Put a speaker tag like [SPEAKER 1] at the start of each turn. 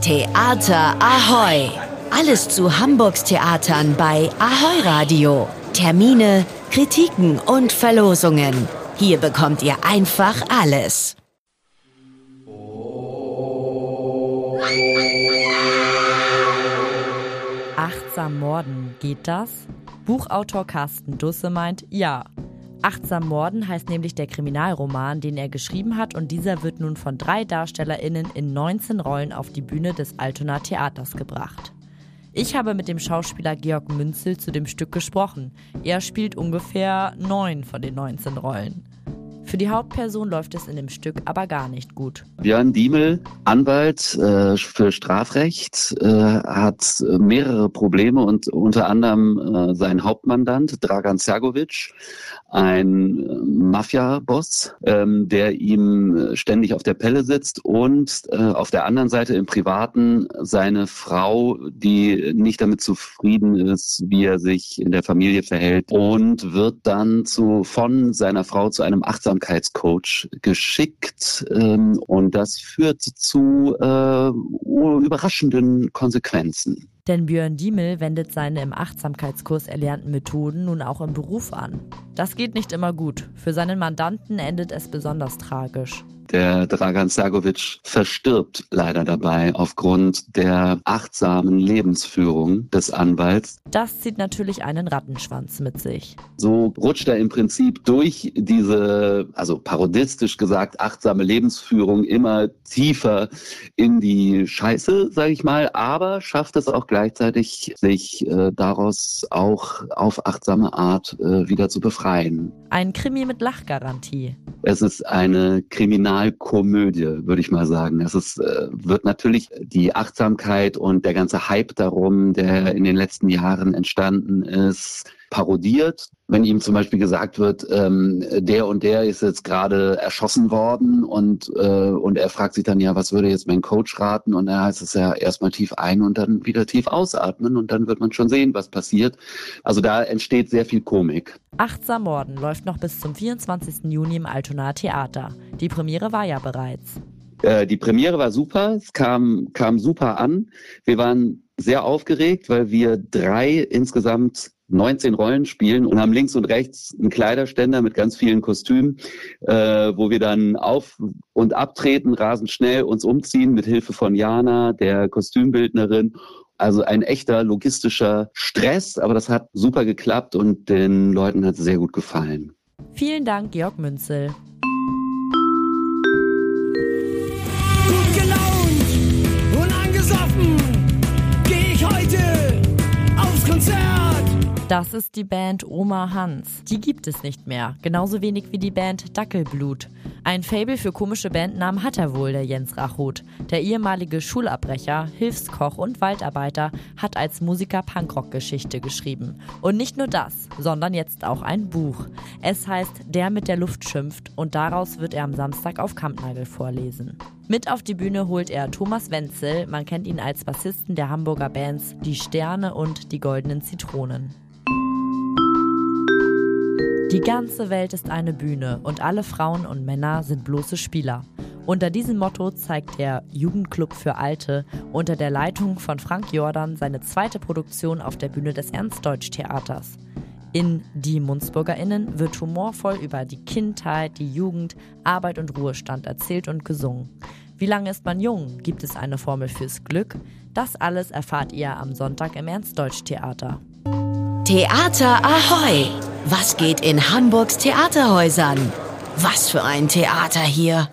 [SPEAKER 1] Theater Ahoy! Alles zu Hamburgs Theatern bei Ahoy Radio. Termine, Kritiken und Verlosungen. Hier bekommt ihr einfach alles.
[SPEAKER 2] Achtsam Morden, geht das? Buchautor Carsten Dusse meint ja. Achtsam Morden heißt nämlich der Kriminalroman, den er geschrieben hat und dieser wird nun von drei DarstellerInnen in 19 Rollen auf die Bühne des Altona Theaters gebracht. Ich habe mit dem Schauspieler Georg Münzel zu dem Stück gesprochen. Er spielt ungefähr neun von den 19 Rollen. Für die Hauptperson läuft es in dem Stück aber gar nicht gut.
[SPEAKER 3] Björn Diemel, Anwalt äh, für Strafrecht, äh, hat mehrere Probleme und unter anderem äh, sein Hauptmandant Dragan Sergovic, ein äh, Mafia-Boss, ähm, der ihm ständig auf der Pelle sitzt und äh, auf der anderen Seite im Privaten seine Frau, die nicht damit zufrieden ist, wie er sich in der Familie verhält und wird dann zu, von seiner Frau zu einem Achtsamkeitscoach geschickt ähm, und das führt zu äh, überraschenden Konsequenzen.
[SPEAKER 2] Denn Björn Diemel wendet seine im Achtsamkeitskurs erlernten Methoden nun auch im Beruf an. Das geht nicht immer gut. Für seinen Mandanten endet es besonders tragisch.
[SPEAKER 3] Der Dragan Sagovic verstirbt leider dabei aufgrund der achtsamen Lebensführung des Anwalts.
[SPEAKER 2] Das zieht natürlich einen Rattenschwanz mit sich.
[SPEAKER 3] So rutscht er im Prinzip durch diese, also parodistisch gesagt, achtsame Lebensführung immer tiefer in die Scheiße, sage ich mal, aber schafft es auch gleichzeitig, sich äh, daraus auch auf achtsame Art äh, wieder zu befreien.
[SPEAKER 2] Ein Krimi mit Lachgarantie.
[SPEAKER 3] Es ist eine Kriminalkomödie, würde ich mal sagen. Es ist, äh, wird natürlich die Achtsamkeit und der ganze Hype darum, der in den letzten Jahren entstanden ist, parodiert. Wenn ihm zum Beispiel gesagt wird, ähm, der und der ist jetzt gerade erschossen worden und, äh, und er fragt sich dann, ja, was würde jetzt mein Coach raten? Und dann heißt es ja erstmal tief ein und dann wieder tief ausatmen und dann wird man schon sehen, was passiert. Also da entsteht sehr viel Komik.
[SPEAKER 2] Achtsam Morden läuft noch bis zum 24. Juni im Altonaer Theater. Die Premiere war ja bereits.
[SPEAKER 3] Äh, die Premiere war super, es kam, kam super an. Wir waren sehr aufgeregt, weil wir drei insgesamt 19 Rollen spielen und haben links und rechts einen Kleiderständer mit ganz vielen Kostümen, äh, wo wir dann auf und abtreten, rasend schnell uns umziehen mit Hilfe von Jana, der Kostümbildnerin. Also ein echter logistischer Stress, aber das hat super geklappt und den Leuten hat es sehr gut gefallen.
[SPEAKER 2] Vielen Dank, Georg Münzel.
[SPEAKER 4] Gut gelaunt und angesoffen
[SPEAKER 2] Das ist die Band Oma Hans. Die gibt es nicht mehr, genauso wenig wie die Band Dackelblut. Ein Fable für komische Bandnamen hat er wohl, der Jens Rachut. Der ehemalige Schulabbrecher, Hilfskoch und Waldarbeiter hat als Musiker Punkrock-Geschichte geschrieben. Und nicht nur das, sondern jetzt auch ein Buch. Es heißt Der mit der Luft schimpft und daraus wird er am Samstag auf Kampnagel vorlesen. Mit auf die Bühne holt er Thomas Wenzel, man kennt ihn als Bassisten der Hamburger Bands Die Sterne und Die Goldenen Zitronen. Die ganze Welt ist eine Bühne und alle Frauen und Männer sind bloße Spieler. Unter diesem Motto zeigt der Jugendclub für Alte unter der Leitung von Frank Jordan seine zweite Produktion auf der Bühne des Ernst-Deutsch-Theaters. In Die MunzburgerInnen wird humorvoll über die Kindheit, die Jugend, Arbeit und Ruhestand erzählt und gesungen. Wie lange ist man jung? Gibt es eine Formel fürs Glück? Das alles erfahrt ihr am Sonntag im Ernst-Deutsch-Theater.
[SPEAKER 1] Theater Ahoy! Was geht in Hamburgs Theaterhäusern? Was für ein Theater hier!